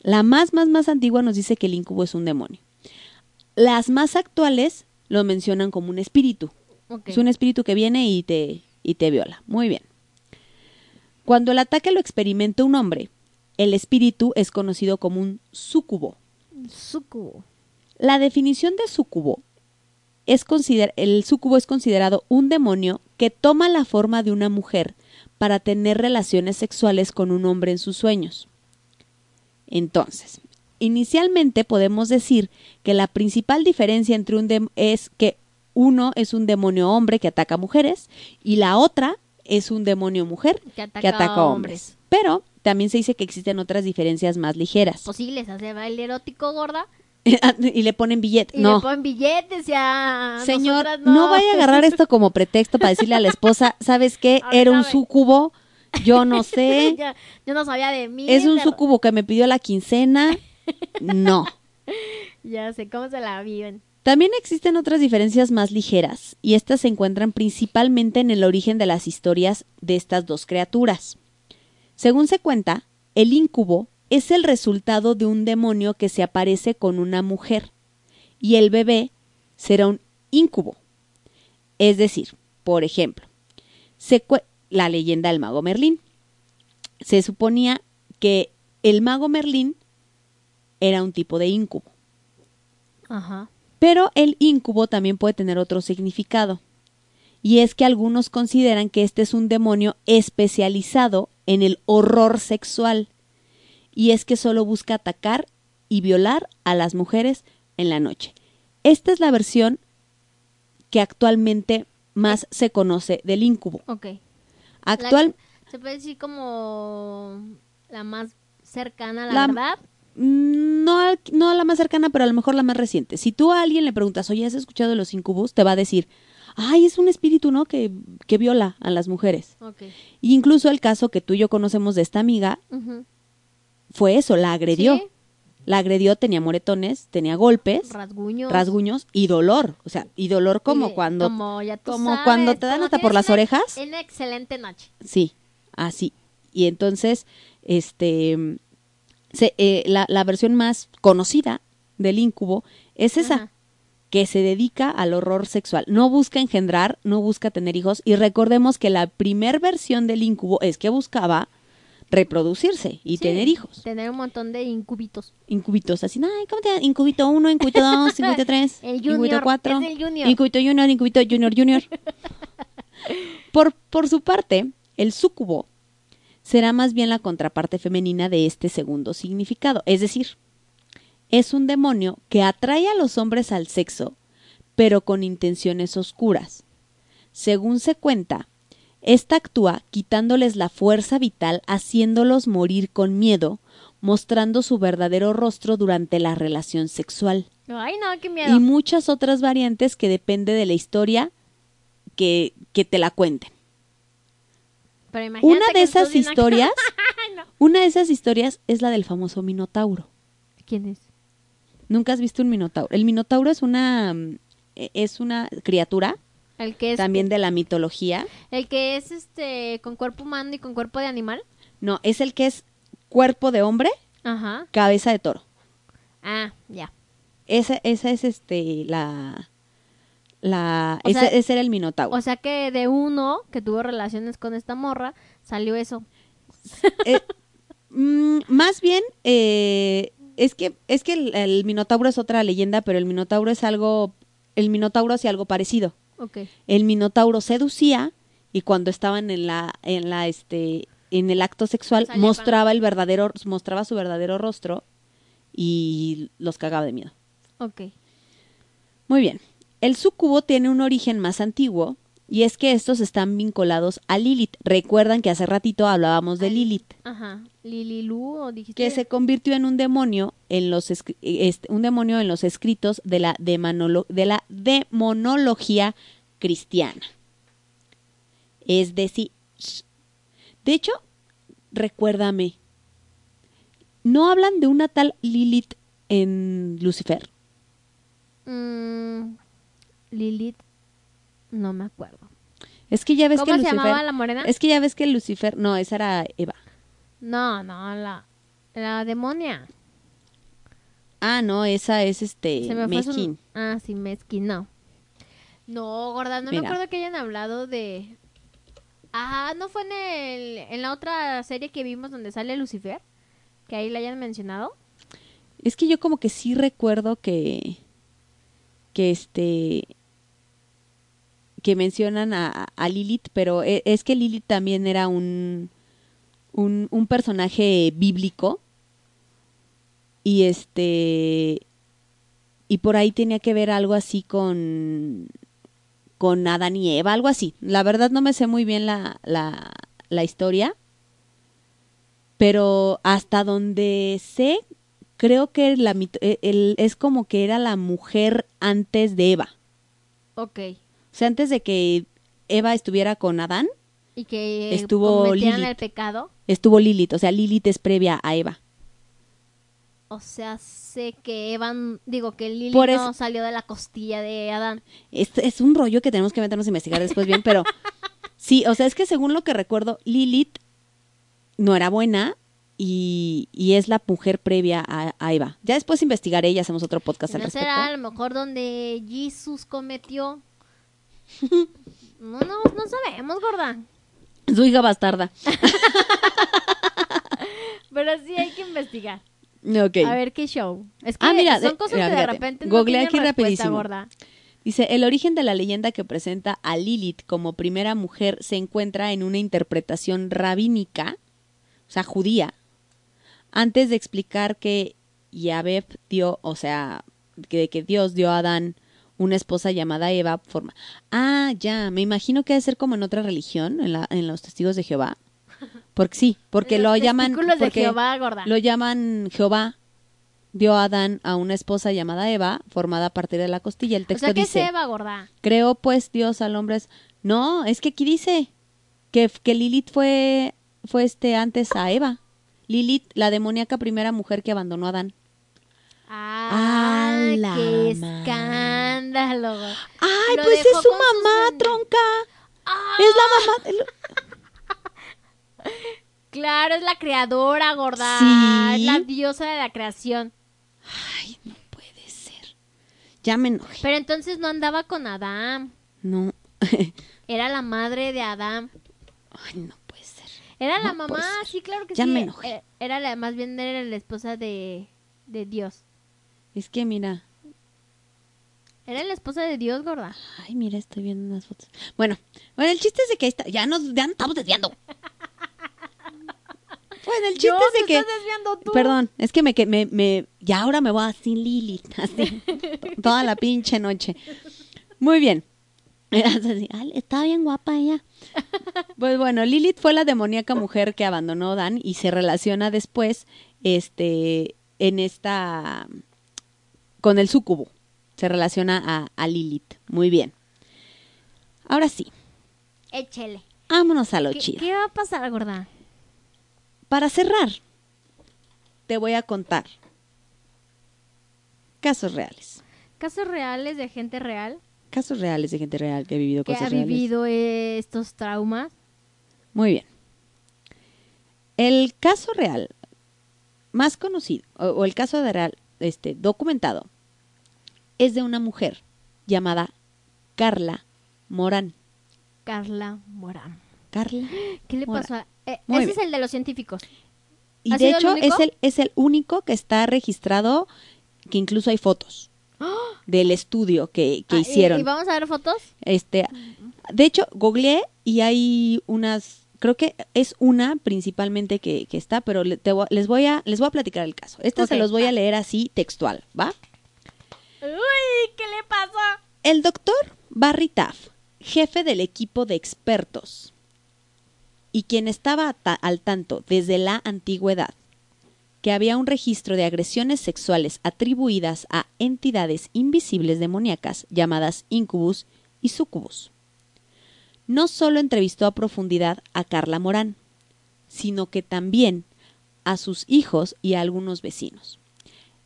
La más, más, más antigua nos dice que el incubo es un demonio. Las más actuales lo mencionan como un espíritu. Es un espíritu que viene y te, y te viola. Muy bien. Cuando el ataque lo experimenta un hombre, el espíritu es conocido como un súcubo. Sucubo. La definición de súcubo es consider el súcubo es considerado un demonio que toma la forma de una mujer para tener relaciones sexuales con un hombre en sus sueños. Entonces, inicialmente podemos decir que la principal diferencia entre un es que uno es un demonio hombre que ataca mujeres y la otra es un demonio mujer Que ataca, que ataca a hombres. Pero también se dice que existen otras diferencias más ligeras. Posibles, hace baile erótico gorda. [LAUGHS] y le ponen billete. Y no. le ponen billetes ya. Señor, nosotras no. vaya a agarrar esto [LAUGHS] como pretexto para decirle a la esposa, ¿sabes qué? A Era un sucubo, yo no [LAUGHS] sé. Yo no sabía de mí. es un pero- sucubo que me pidió la quincena. No. Ya sé cómo se la viven. También existen otras diferencias más ligeras, y estas se encuentran principalmente en el origen de las historias de estas dos criaturas. Según se cuenta, el incubo es el resultado de un demonio que se aparece con una mujer, y el bebé será un incubo. Es decir, por ejemplo, la leyenda del mago Merlín. Se suponía que el mago Merlín era un tipo de incubo. Ajá. Pero el incubo también puede tener otro significado. Y es que algunos consideran que este es un demonio especializado en el horror sexual. Y es que solo busca atacar y violar a las mujeres en la noche. Esta es la versión que actualmente más se conoce del incubo. Ok. Actual, La- se puede decir como la más cercana a la, La- verdad. Mm, No, no la más cercana, pero a lo mejor la más reciente. Si tú a alguien le preguntas, oye, ¿has escuchado de los incubus? Te va a decir, ay, es un espíritu, ¿no? Que, que viola a las mujeres. Y incluso el caso que tú y yo conocemos de esta amiga fue eso, la agredió. Sí. La agredió, tenía moretones, tenía golpes, Rasguños. rasguños y dolor. O sea, y dolor como cuando... Como, ya tú como sabes, cuando te dan hasta por las una- orejas. Una excelente noche. Sí, así. Y entonces, este, se- eh, la, la versión más conocida del incubo es esa, Ajá. que se dedica al horror sexual. No busca engendrar, no busca tener hijos. Y recordemos que la primer versión del incubo es que buscaba reproducirse y Sí, tener hijos. Tener un montón de incubitos. Incubitos, así, ay, ¿cómo te llamas? Incubito 1, incubito 2, [LAUGHS] incubito 3, El incubito junior, 4, es el junior. incubito junior, incubito junior junior. [LAUGHS] Por, por su parte, el súcubo será más bien la contraparte femenina de este segundo significado. Es decir, es un demonio que atrae a los hombres al sexo, pero con intenciones oscuras. Según se cuenta, esta actúa quitándoles la fuerza vital, haciéndolos morir con miedo, mostrando su verdadero rostro durante la relación sexual. Ay, no, qué miedo. Y muchas otras variantes que depende de la historia que, que te la cuenten. Pero imagínate Una de esas historias, [LAUGHS] no. una de esas historias es la del famoso Minotauro. ¿Quién es? ¿Nunca has visto un Minotauro? El Minotauro es una mm, e- es una criatura El que es también de la mitología. el que es este con cuerpo humano y con cuerpo de animal. No, es el que es cuerpo de hombre, Ajá. cabeza de toro. Ah, ya. Esa, esa es este la la ese, sea- ese era el Minotauro. O sea que de uno que tuvo relaciones con esta morra salió eso. Eh, mm, más bien, eh, es que, es que el, el Minotauro es otra leyenda, pero el Minotauro es algo, el Minotauro hacía algo parecido. El Minotauro seducía y cuando estaban en la, en la, este, en el acto sexual, Salía mostraba el verdadero, mostraba su verdadero rostro y los cagaba de miedo. Ok. Muy bien. El súcubo tiene un origen más antiguo Y es que estos están vinculados a Lilith. Recuerdan que hace ratito hablábamos de Lilith, Ajá. Lililu, o dijiste. que se convirtió en un demonio en los este, un demonio en los escritos de la demonolo- de la demonología cristiana. Es decir, de hecho, recuérdame, ¿no hablan de una tal Lilith en Lucifer? Mm, Lilith. No me acuerdo. Es que ya ves ¿Cómo que se Lucifer llamaba la morena? Es que ya ves que Lucifer, no, esa era Eva. No, no, la, la demonia. Ah, no, esa es este Se me fue su- Mezquín. Ah, sí, Mezquín, no. No, gorda, no Mira. me acuerdo que hayan hablado de... Ajá, ¿no fue en, el, en la otra serie que vimos donde sale Lucifer? Que ahí la hayan mencionado. Es que yo como que sí recuerdo que que este que mencionan a, Lilith, pero e- es que Lilith también era un, un un personaje bíblico y este y por ahí tenía que ver algo así con con Adán y Eva, algo así. La verdad no me sé muy bien la, la, la historia, pero hasta donde sé, creo que la, eh, el- es como que era la mujer antes de Eva. Ok. O sea, antes de que Eva estuviera con Adán, Y que Estuvo cometieran Lilith. el pecado. estuvo Lilith. O sea, Lilith es previa a Eva. O sea, sé que Evan, digo que Lili Por no salió de la costilla de Adán. Es, es un rollo que tenemos que meternos a investigar después bien, pero [LAUGHS] sí, o sea, es que según lo que recuerdo, Lilith no era buena y, y es la mujer previa a, a Eva. Ya después investigaré y hacemos otro podcast al ¿No respecto. será a lo mejor donde Jesús cometió? No, no, no sabemos, gorda. Su hija bastarda. [LAUGHS] Pero sí hay que investigar. A ver qué show. Es que Ah, mira, son cosas mira, que de repente no tienen aquí rapidísimo. gorda. Dice, el origen de la leyenda que presenta a Lilith como primera mujer se encuentra en una interpretación rabínica, o sea, judía, antes de explicar que Yahvé dio, o sea, que, que Dios dio a Adán una esposa llamada Eva. Forma. Ah, ya, me imagino que debe ser como en otra religión, en, la, en los testigos de Jehová. Porque sí, porque Los lo llaman... testículos de porque Jehová, gorda. Lo llaman Jehová dio a Adán a una esposa llamada Eva, formada a partir de la costilla. El O texto sea, que dice... se va, gorda. Creó pues Dios al hombre. No, es que aquí dice que, que Lilith fue, fue este antes a Eva. Lilith, la demoníaca primera mujer que abandonó a Adán. Ah, qué escándalo. ¡Ay, Lo pues es su sus mamá, tronca! Ah, Es la mamá. [LAUGHS] Claro, es la creadora, gorda. Sí. Es la diosa de la creación. Ay, no puede ser. Ya me enojé. Pero entonces no andaba con Adán. No. [LAUGHS] Era la madre de Adán. Ay, no puede ser. Era la mamá, sí, claro que Ya sí. me enojé. Era, era la, más bien era la esposa de, de Dios. Es que mira. Era la esposa de Dios, gorda. Ay, mira, estoy viendo unas fotos. Bueno, bueno, el chiste es de que ahí está. Ya nos, ya nos estamos desviando. [LAUGHS] Bueno, el chiste Yo, es de que. estás desviando tú. Perdón, es que me, que me, me, ya ahora me voy a sin Lilith, así, [LAUGHS] toda la pinche noche. Muy bien. [LAUGHS] Así, "Ay, está bien guapa ella. Pues bueno, Lilith fue la demoníaca mujer que abandonó Dan y se relaciona después, este, en esta, con el súcubo. Se relaciona a, a Lilith. Muy bien. Ahora sí, Échele. vámonos a lo ¿Qué, chido. qué va a pasar, gorda? Para cerrar, te voy a contar casos reales. Casos reales de gente real Casos reales de gente real que ha vivido que cosas ha vivido estos traumas. Muy bien. El caso real más conocido, o, o el caso de real este, documentado, es de una mujer llamada Carla Morán. Carla Morán. Carla. ¿Qué le Morán. pasó? a- eh, ese bien. es el de los científicos. Y ¿Ha de el hecho es el, es el único que está registrado, que incluso hay fotos del estudio que, que Ah, ¿y- hicieron. ¿Y, vamos a ver fotos? Este, de hecho, googleé y hay unas, creo que es una principalmente que, que está, pero le- te les voy a les voy a platicar el caso. Este se los voy a leer así textual, ¿va? Uy, ¿qué le pasó? El doctor Barry Taff jefe del equipo de expertos y quien estaba ta- al tanto desde la antigüedad que había un registro de agresiones sexuales atribuidas a entidades invisibles demoníacas llamadas incubus y sucubus. No solo entrevistó a profundidad a Carla Morán, sino que también a sus hijos y a algunos vecinos.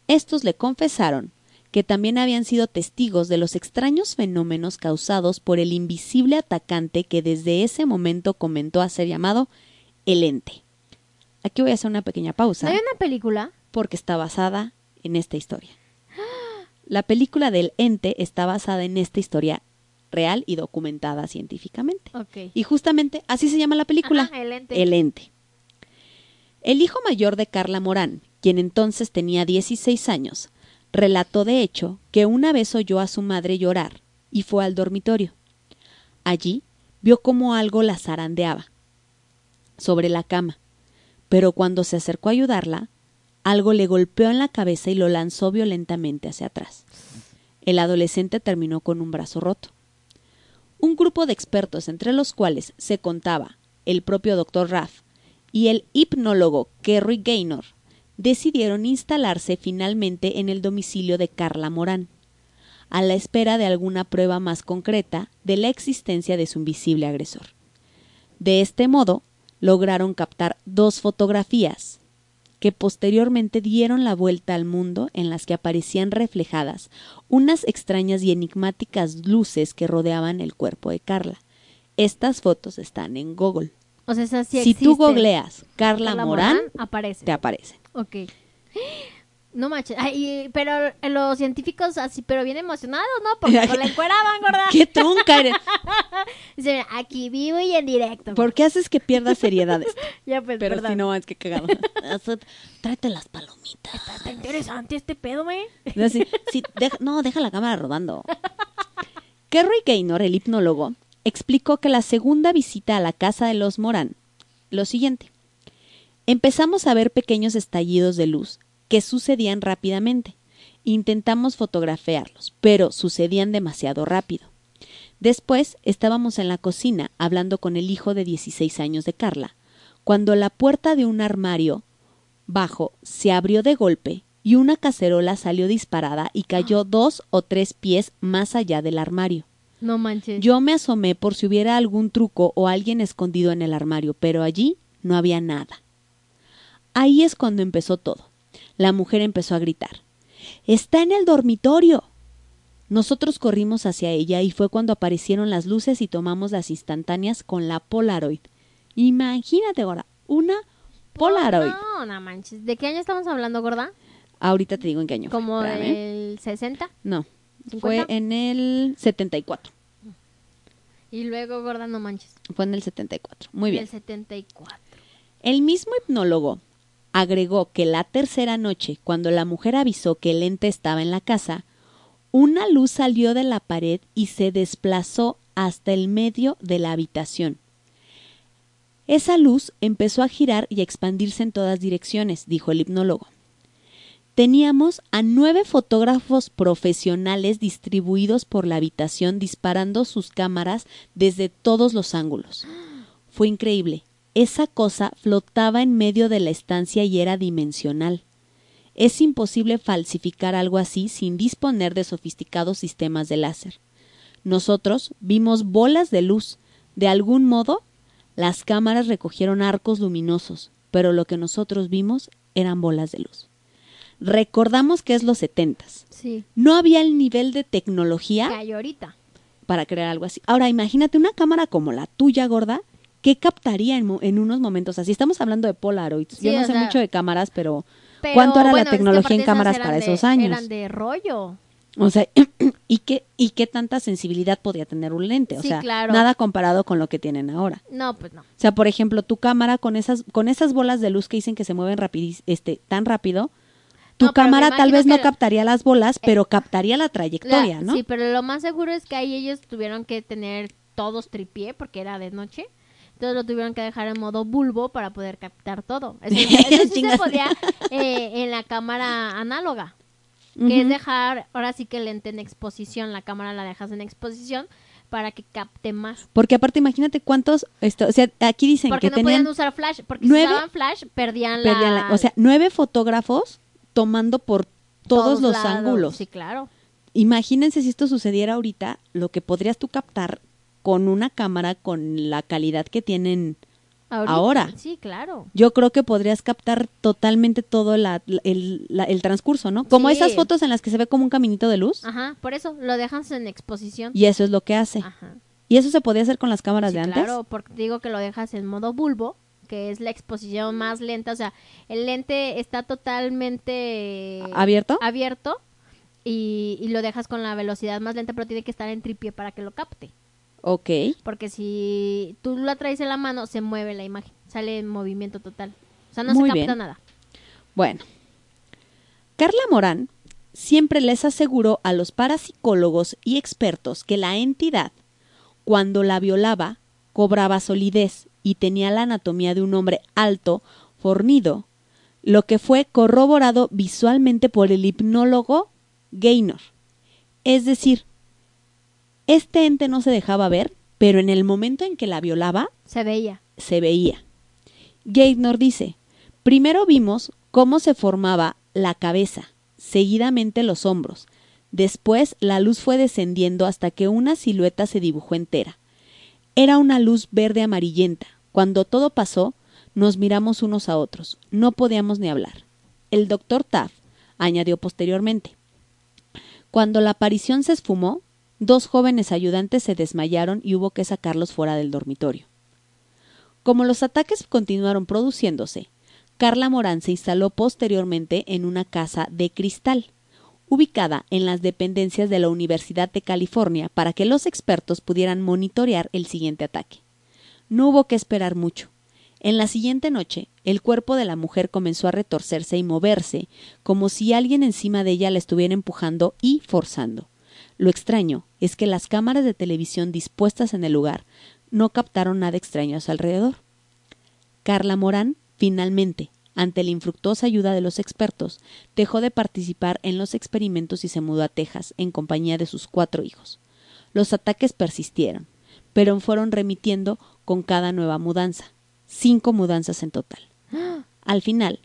Estos le confesaron que también habían sido testigos de los extraños fenómenos causados por el invisible atacante que desde ese momento comentó a ser llamado el ente. Aquí voy a hacer una pequeña pausa ¿No hay una película? porque está basada en esta historia. La película del ente está basada en esta historia real y documentada científicamente. Y justamente así se llama la película. Ajá, el ente. El ente. El hijo mayor de Carla Morán, quien entonces tenía 16 años, relató de hecho que una vez oyó a su madre llorar y fue al dormitorio. Allí vio como algo la zarandeaba sobre la cama, pero cuando se acercó a ayudarla, algo le golpeó en la cabeza y lo lanzó violentamente hacia atrás. El adolescente terminó con un brazo roto. Un grupo de expertos, entre los cuales se contaba el propio Dr. Raff y el hipnólogo Kerry Gaynor, decidieron instalarse finalmente en el domicilio de Carla Morán, a la espera de alguna prueba más concreta de la existencia de su invisible agresor. De este modo, lograron captar dos fotografías que posteriormente dieron la vuelta al mundo en las que aparecían reflejadas unas extrañas y enigmáticas luces que rodeaban el cuerpo de Carla. Estas fotos están en Google. O sea, sí si tú googleas Carla, Carla Morán, aparece. te aparecen. Ok. No manches. Ay, pero los científicos así, pero bien emocionados, ¿no? Porque [LAUGHS] pues, la encueraban, gorda. ¡Qué tronca eres! [LAUGHS] Aquí vivo y en directo. ¿Por qué haces que pierdas seriedad esto? [LAUGHS] Ya, pues, Pero perdón. si no, es que cagado. Tráete las palomitas. Está interesante este pedo, ¿me? No, sí, sí, deja- no, deja la cámara rodando. Kerry Gaynor, el hipnólogo, explicó que la segunda visita a la casa de los Morán, lo siguiente. Empezamos a ver pequeños estallidos de luz que sucedían rápidamente. Intentamos fotografiarlos, pero sucedían demasiado rápido. Después estábamos en la cocina hablando con el hijo de 16 años de Carla, cuando la puerta de un armario bajo se abrió de golpe y una cacerola salió disparada y cayó dos o tres pies más allá del armario. No manches. Yo me asomé por si hubiera algún truco o alguien escondido en el armario, pero allí no había nada. Ahí es cuando empezó todo. La mujer empezó a gritar. Está en el dormitorio. Nosotros corrimos hacia ella y fue cuando aparecieron las luces y tomamos las instantáneas con la Polaroid. Imagínate ahora, una Polaroid. No, no manches. ¿De qué año estamos hablando, gorda? Ahorita te digo en qué año. ¿Como el 60? No, fue ¿50? en el 74. Y luego, gorda, no manches. Fue en el 74. Muy bien. El 74. El mismo hipnólogo agregó que la tercera noche, cuando la mujer avisó que el ente estaba en la casa, una luz salió de la pared y se desplazó hasta el medio de la habitación. Esa luz empezó a girar y a expandirse en todas direcciones, dijo el hipnólogo. Teníamos a nueve fotógrafos profesionales distribuidos por la habitación disparando sus cámaras desde todos los ángulos. Fue increíble. Esa cosa flotaba en medio de la estancia y era dimensional. Es imposible falsificar algo así sin disponer de sofisticados sistemas de láser. Nosotros vimos bolas de luz. De algún modo, las cámaras recogieron arcos luminosos, pero lo que nosotros vimos eran bolas de luz. Recordamos que es los setentas. Sí. No había el nivel de tecnología Que hay ahorita. para crear algo así. Ahora, imagínate una cámara como la tuya, gorda, ¿qué captaría en, en unos momentos así? Estamos hablando de Polaroids. Sí, Yo no sé sea, mucho de cámaras, pero, Pero, ¿cuánto era bueno, la tecnología en cámaras para de- esos años? Eran de rollo. O sea, [CLEARS THROAT] ¿y qué, ¿y qué tanta sensibilidad podía tener un lente? O Sí, sea, claro. nada comparado con lo que tienen ahora. No, pues no. O sea, por ejemplo, tu cámara con esas, con esas bolas de luz que dicen que se mueven rapidis- este, tan rápido, tu No, cámara tal vez no captaría las bolas, pero captaría la La- trayectoria, ¿no? Sí, pero lo más seguro es que ahí ellos tuvieron que tener todos tripié porque era de noche. Entonces lo tuvieron que dejar en modo bulbo para poder captar todo. [LAUGHS] Eso, eso sí se podía eh, en la cámara análoga. Que es dejar, ahora sí que el lente en exposición, la cámara la dejas en exposición, para que capte más. Porque aparte imagínate cuántos, esto, o sea, aquí dicen Porque que no tenían, podían usar flash, porque nueve- si usaban flash perdían la... perdían la- o sea, nueve fotógrafos tomando por todos, los lados. ángulos. Sí, claro. Imagínense si esto sucediera ahorita, lo que podrías tú captar con una cámara con la calidad que tienen. Ahorita, Ahora. Sí, claro. Yo creo que podrías captar totalmente todo la- el, la- el transcurso, ¿no? Como Sí. esas fotos en las que se ve como un caminito de luz. Ajá, por eso lo dejas en exposición. Y eso es lo que hace. Ajá. Y eso se podía hacer con las cámaras Sí, de antes. claro, porque digo que lo dejas en modo bulbo, que es la exposición más lenta, o sea, el lente está totalmente ¿Abierto? abierto y, y lo dejas con la velocidad más lenta, pero tiene que estar en tripié para que lo capte. Ok. Porque si tú la traes en la mano, se mueve la imagen, sale en movimiento total. O sea, no Muy se capta bien. nada. Bueno, Carla Morán siempre les aseguró a los parapsicólogos y expertos que la entidad, cuando la violaba, cobraba solidez y tenía la anatomía de un hombre alto, fornido, lo que fue corroborado visualmente por el hipnólogo Gaynor. Es decir, este ente no se dejaba ver, pero en el momento en que la violaba, Se veía. se veía. Gaynor dice, primero vimos cómo se formaba la cabeza, seguidamente los hombros, después la luz fue descendiendo hasta que una silueta se dibujó entera. Era una luz verde amarillenta. Cuando todo pasó, nos miramos unos a otros. No podíamos ni hablar. El doctor Taft añadió posteriormente. Cuando la aparición se esfumó, dos jóvenes ayudantes se desmayaron y hubo que sacarlos fuera del dormitorio. Como los ataques continuaron produciéndose, Carla Morán se instaló posteriormente en una casa de cristal, ubicada en las dependencias de la Universidad de California para que los expertos pudieran monitorear el siguiente ataque. No hubo que esperar mucho. En la siguiente noche, el cuerpo de la mujer comenzó a retorcerse y moverse, como si alguien encima de ella la estuviera empujando y forzando. Lo extraño es que las cámaras de televisión dispuestas en el lugar no captaron nada extraño a su alrededor. Carla Morán, finalmente, ante la infructuosa ayuda de los expertos, dejó de participar en los experimentos y se mudó a Texas en compañía de sus cuatro hijos. Los ataques persistieron, pero fueron remitiendo con cada nueva mudanza, cinco mudanzas en total. Al final,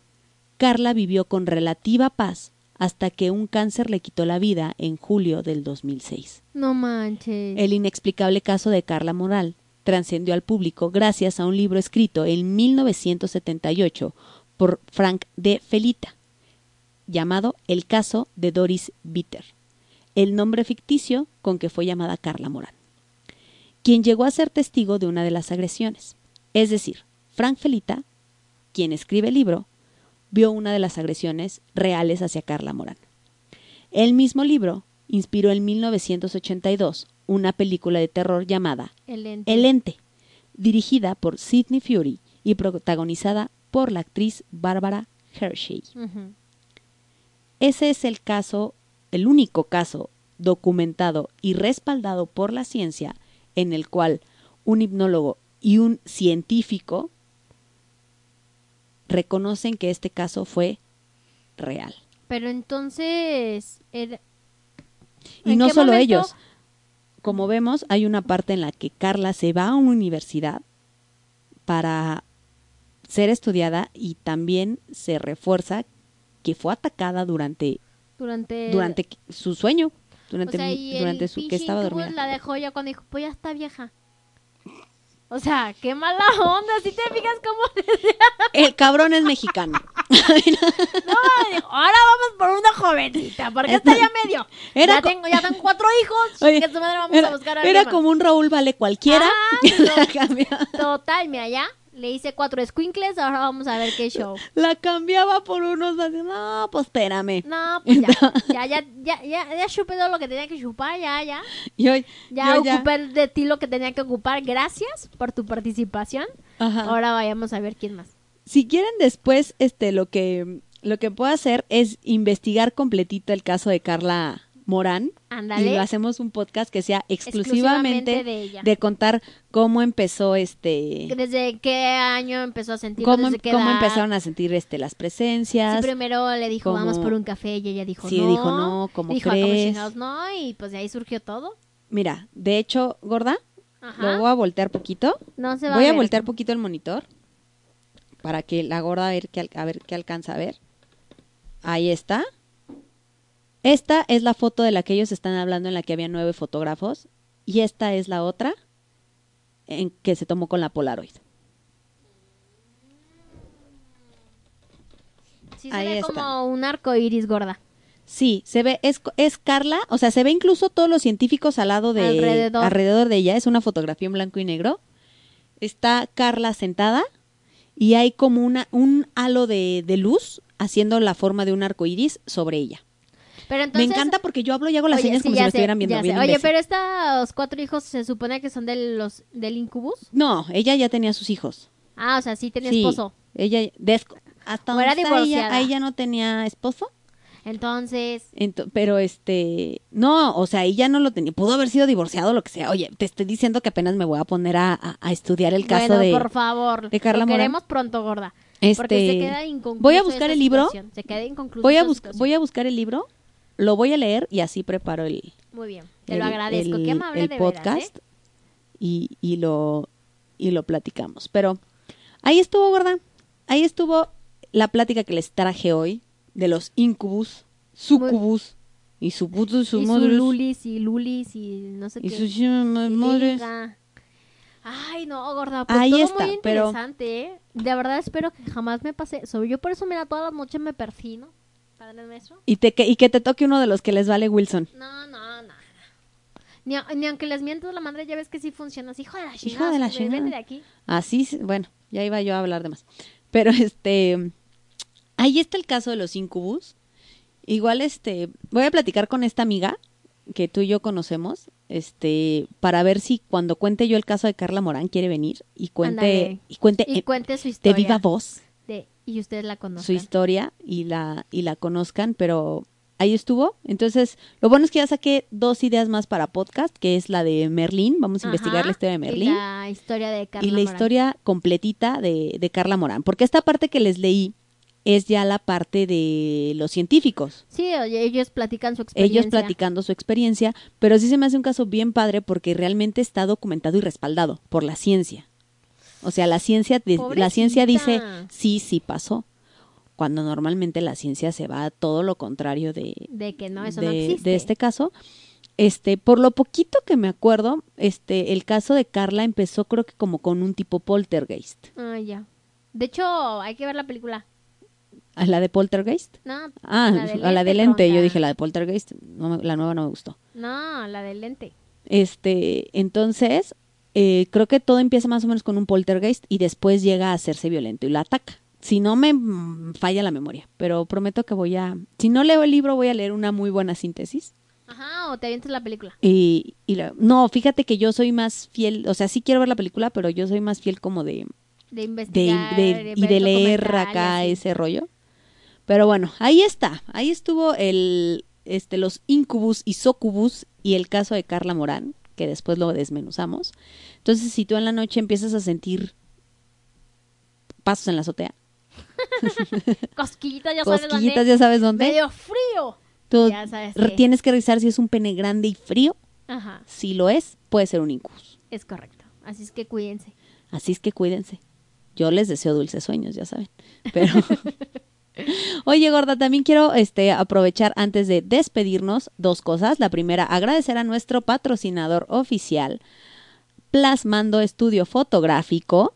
Carla vivió con relativa paz hasta que un cáncer le quitó la vida en julio del 2006. No manches. El inexplicable caso de Carla Moral trascendió al público gracias a un libro escrito en 1978 por Frank de Felita, llamado El caso de Doris Bitter, el nombre ficticio con que fue llamada Carla Morán, quien llegó a ser testigo de una de las agresiones. Es decir, Frank Felita, quien escribe el libro, vio una de las agresiones reales hacia Carla Morán. El mismo libro inspiró en 1982 una película de terror llamada El ente. El Ente, dirigida por Sidney Fury y protagonizada por la actriz Bárbara Hershey. Ese es el caso, el único caso documentado y respaldado por la ciencia en el cual un hipnólogo y un científico reconocen que este caso fue real. Pero entonces... era- Y ¿En no solo momento? ellos. Como vemos, hay una parte en la que Carla se va a una universidad para ser estudiada y también se refuerza que fue atacada durante, Durante... durante su sueño, O durante, sea, y durante el su que estaba dormida. la dejó ya cuando dijo, pues ya está vieja. O sea, qué mala onda, si te fijas cómo. [LAUGHS] El cabrón es mexicano. [LAUGHS] No, ahora vamos por una jovencita, porque esta ya medio. Era ya tengo, ya tengo cuatro hijos. [LAUGHS] Oye, que su madre vamos era, a buscar a era como un Raúl Vale cualquiera. Ah, Total, mira, ya le hice cuatro squinkles, ahora vamos a ver qué show. [LAUGHS] la cambiaba por unos así, no, pues espérame. No, pues ya, [LAUGHS] ya, ya, ya, ya, ya chupé todo lo que tenía que chupar, ya, ya. Y hoy, Ya yo ocupé de ti lo que tenía que ocupar. Gracias por tu participación. Ajá. Ahora vayamos a ver quién más. si quieren después este lo que lo que puedo hacer es investigar completito el caso de Carla Morán Ándale. y hacemos un podcast que sea Exclusivamente exclusivamente de ella. de contar cómo empezó este ¿Desde qué año empezó a sentir? cómo, ¿Desde qué cómo edad? empezaron a sentir este las Sí, presencias primero le dijo, cómo- vamos por un café y ella dijo Sí, no. dijo, no, ¿cómo Dijo, "Ah, ¿cómo crees?" no? Y pues de ahí surgió todo. Mira, de hecho, gorda, Ajá. lo voy a voltear poquito. No se va Voy a ver. voltear poquito el monitor para que la gorda a ver qué, a ver qué alcanza a ver. Ahí está. Esta es la foto de la que ellos están hablando en la que había nueve fotógrafos y esta es la otra en que se tomó con la Polaroid. Sí se Ahí ve está. como un arco iris gorda. Sí, se ve, es, es Carla, o sea, se ve incluso todos los científicos al lado de, Alrededor. alrededor de ella, es una fotografía en blanco y negro. Está Carla sentada y hay como una, un halo de, de luz haciendo la forma de un arco iris sobre ella. Pero entonces, Me encanta porque yo hablo y hago las Oye, señas sí, como si me estuvieran viendo. bien. Oye, pero estos cuatro hijos se supone que son de los del incubus. No, ella ya tenía sus hijos. Ah, o sea, sí tenía Sí, esposo. Ella, desco- hasta donde está ella, ya no tenía esposo. Entonces, Ento- pero este, no, o sea, ella no lo tenía, pudo haber sido divorciado o lo que sea. Oye, te estoy diciendo que apenas me voy a poner a, a- a estudiar el caso bueno, de... por favor, de Carla lo Morán. queremos pronto, gorda. Este, Porque se queda inconcluso voy a buscar el libro. Se queda inconcluso Voy a, voy a buscar el libro, lo voy a leer y así preparo el, Muy bien, te el- lo agradezco. el- Qué amable el de podcast veras, ¿eh? y, y lo, y lo platicamos. Pero ahí estuvo, gorda. Ahí estuvo la plática que les traje hoy de los incubus, sucubus y subutus, Y su sumodrus, lulis y lulis y no sé y qué. sus madres. Venga. Ay, no, gorda, pues Ahí todo está, muy pero- interesante, ¿eh? De verdad espero que jamás me pase eso. Yo por eso, mira, todas las noches me persino. Padre nuestro. Y, te, que, y que te toque uno de los que les vale Wilson. No, no, no. Ni, a- ni aunque les mientas la madre, ya ves que sí funciona. así, Hijo de la Hijo chingada. de la vete chingada. de aquí. Así, bueno, ya iba yo a hablar de más. Pero este, ahí está el caso de los incubus. Igual, este, voy a platicar con esta amiga que tú y yo conocemos, este, para ver si cuando cuente yo el caso de Carla Morán quiere venir y cuente, y cuente Y cuente su de historia. viva voz de- y ustedes la conocen. su historia y la, y la conozcan, pero ahí estuvo. Entonces, lo bueno es que ya saqué dos ideas más para podcast, que es la de Merlín, vamos a investigar la historia de Merlín Y la historia de Carla y la Morán. historia completita de, de Carla Morán. Porque esta parte que les leí es ya la parte de los científicos. Sí, oye, ellos platican su experiencia. Ellos platicando su experiencia, pero sí se me hace un caso bien padre porque realmente está documentado y respaldado por la ciencia. O sea, la ciencia, de- la ciencia dice, sí, sí pasó. Cuando normalmente la ciencia se va a todo lo contrario de, De que no, eso de, no existe. de este caso. Este, por lo poquito que me acuerdo, este, el caso de Carla empezó creo que como con un tipo poltergeist. Ah, ya. De hecho, hay que ver la película. ¿A la de poltergeist? No, Ah, del a la de lente. Yo dije la de poltergeist. no me- la nueva no me gustó. No, la del lente. Este, entonces, eh, creo que todo empieza más o menos con un poltergeist y después llega a hacerse violento y la ataca. Si no me mm, falla la memoria, pero prometo que voy a, si no leo el libro, voy a leer una muy buena síntesis. Ajá, o te avientas la película. Y, y la- no, fíjate que yo soy más fiel, o sea, sí quiero ver la película, pero yo soy más fiel como de, De de, investigar. de- y de leer acá ese rollo. Pero bueno, ahí está, ahí estuvo el, este, los incubus y sucubus y el caso de Carla Morán, que después lo desmenuzamos. Entonces, si tú en la noche empiezas a sentir pasos en la azotea, [LAUGHS] Cosquillitas, ya sabes cosquillitas, dónde. ya sabes dónde, Medio frío. tú ya sabes tienes que revisar si es un pene grande y frío. Ajá, Si lo es, puede ser un incubus. es correcto. Así es que cuídense. Así es que cuídense. Yo les deseo dulces sueños, ya saben. Pero [LAUGHS] Oye, gorda, también quiero este aprovechar antes de despedirnos dos cosas. La primera, agradecer a nuestro patrocinador oficial, Plasmando Estudio Fotográfico,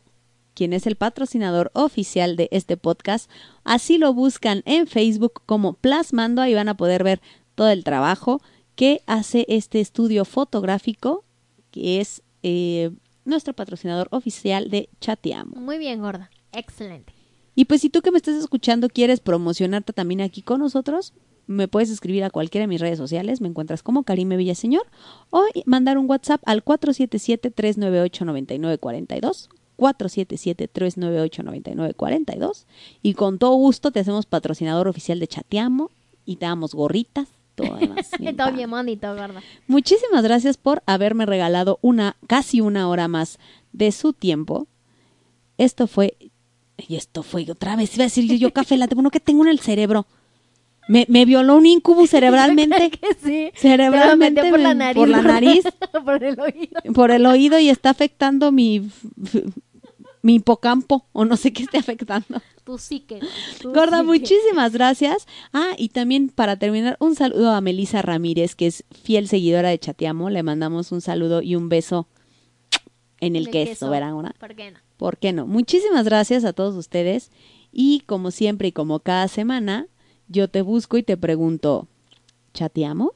quien es el patrocinador oficial de este podcast. Así lo buscan en Facebook como Plasmando, ahí van a poder ver todo el trabajo que hace este estudio fotográfico, que es eh, nuestro patrocinador oficial de Chateamo. Muy bien, gorda. Excelente. Y pues si tú que me estás escuchando quieres promocionarte también aquí con nosotros, me puedes escribir a cualquiera de mis redes sociales, me encuentras como Karime Villaseñor, o mandar un WhatsApp al 477-398-9942, 477-398-9942, y con todo gusto te hacemos patrocinador oficial de Chateamo y te damos gorritas, todo demás. [LAUGHS] bien Todo bien bonito, gorda. Muchísimas gracias por haberme regalado una, casi una hora más de su tiempo. Esto fue, y esto fue otra vez, iba a decir yo, yo café latte, bueno, que tengo en el cerebro. Me, me violó un incubus [LAUGHS] cerebralmente. que sí. Cerebralmente por la nariz. por la nariz. por el oído. por el oído y está afectando mi mi hipocampo o no sé qué esté afectando. Tu psique. tu Gorda, muchísimas gracias. Ah, y también para terminar, un saludo a Melisa Ramírez, que es fiel seguidora de Chateamo. Le mandamos un saludo y un beso en el De queso, ¿verdad? ¿Por qué no? ¿Por qué no? Muchísimas gracias a todos ustedes. Y como siempre y como cada semana, yo te busco y te pregunto, ¿chateamo?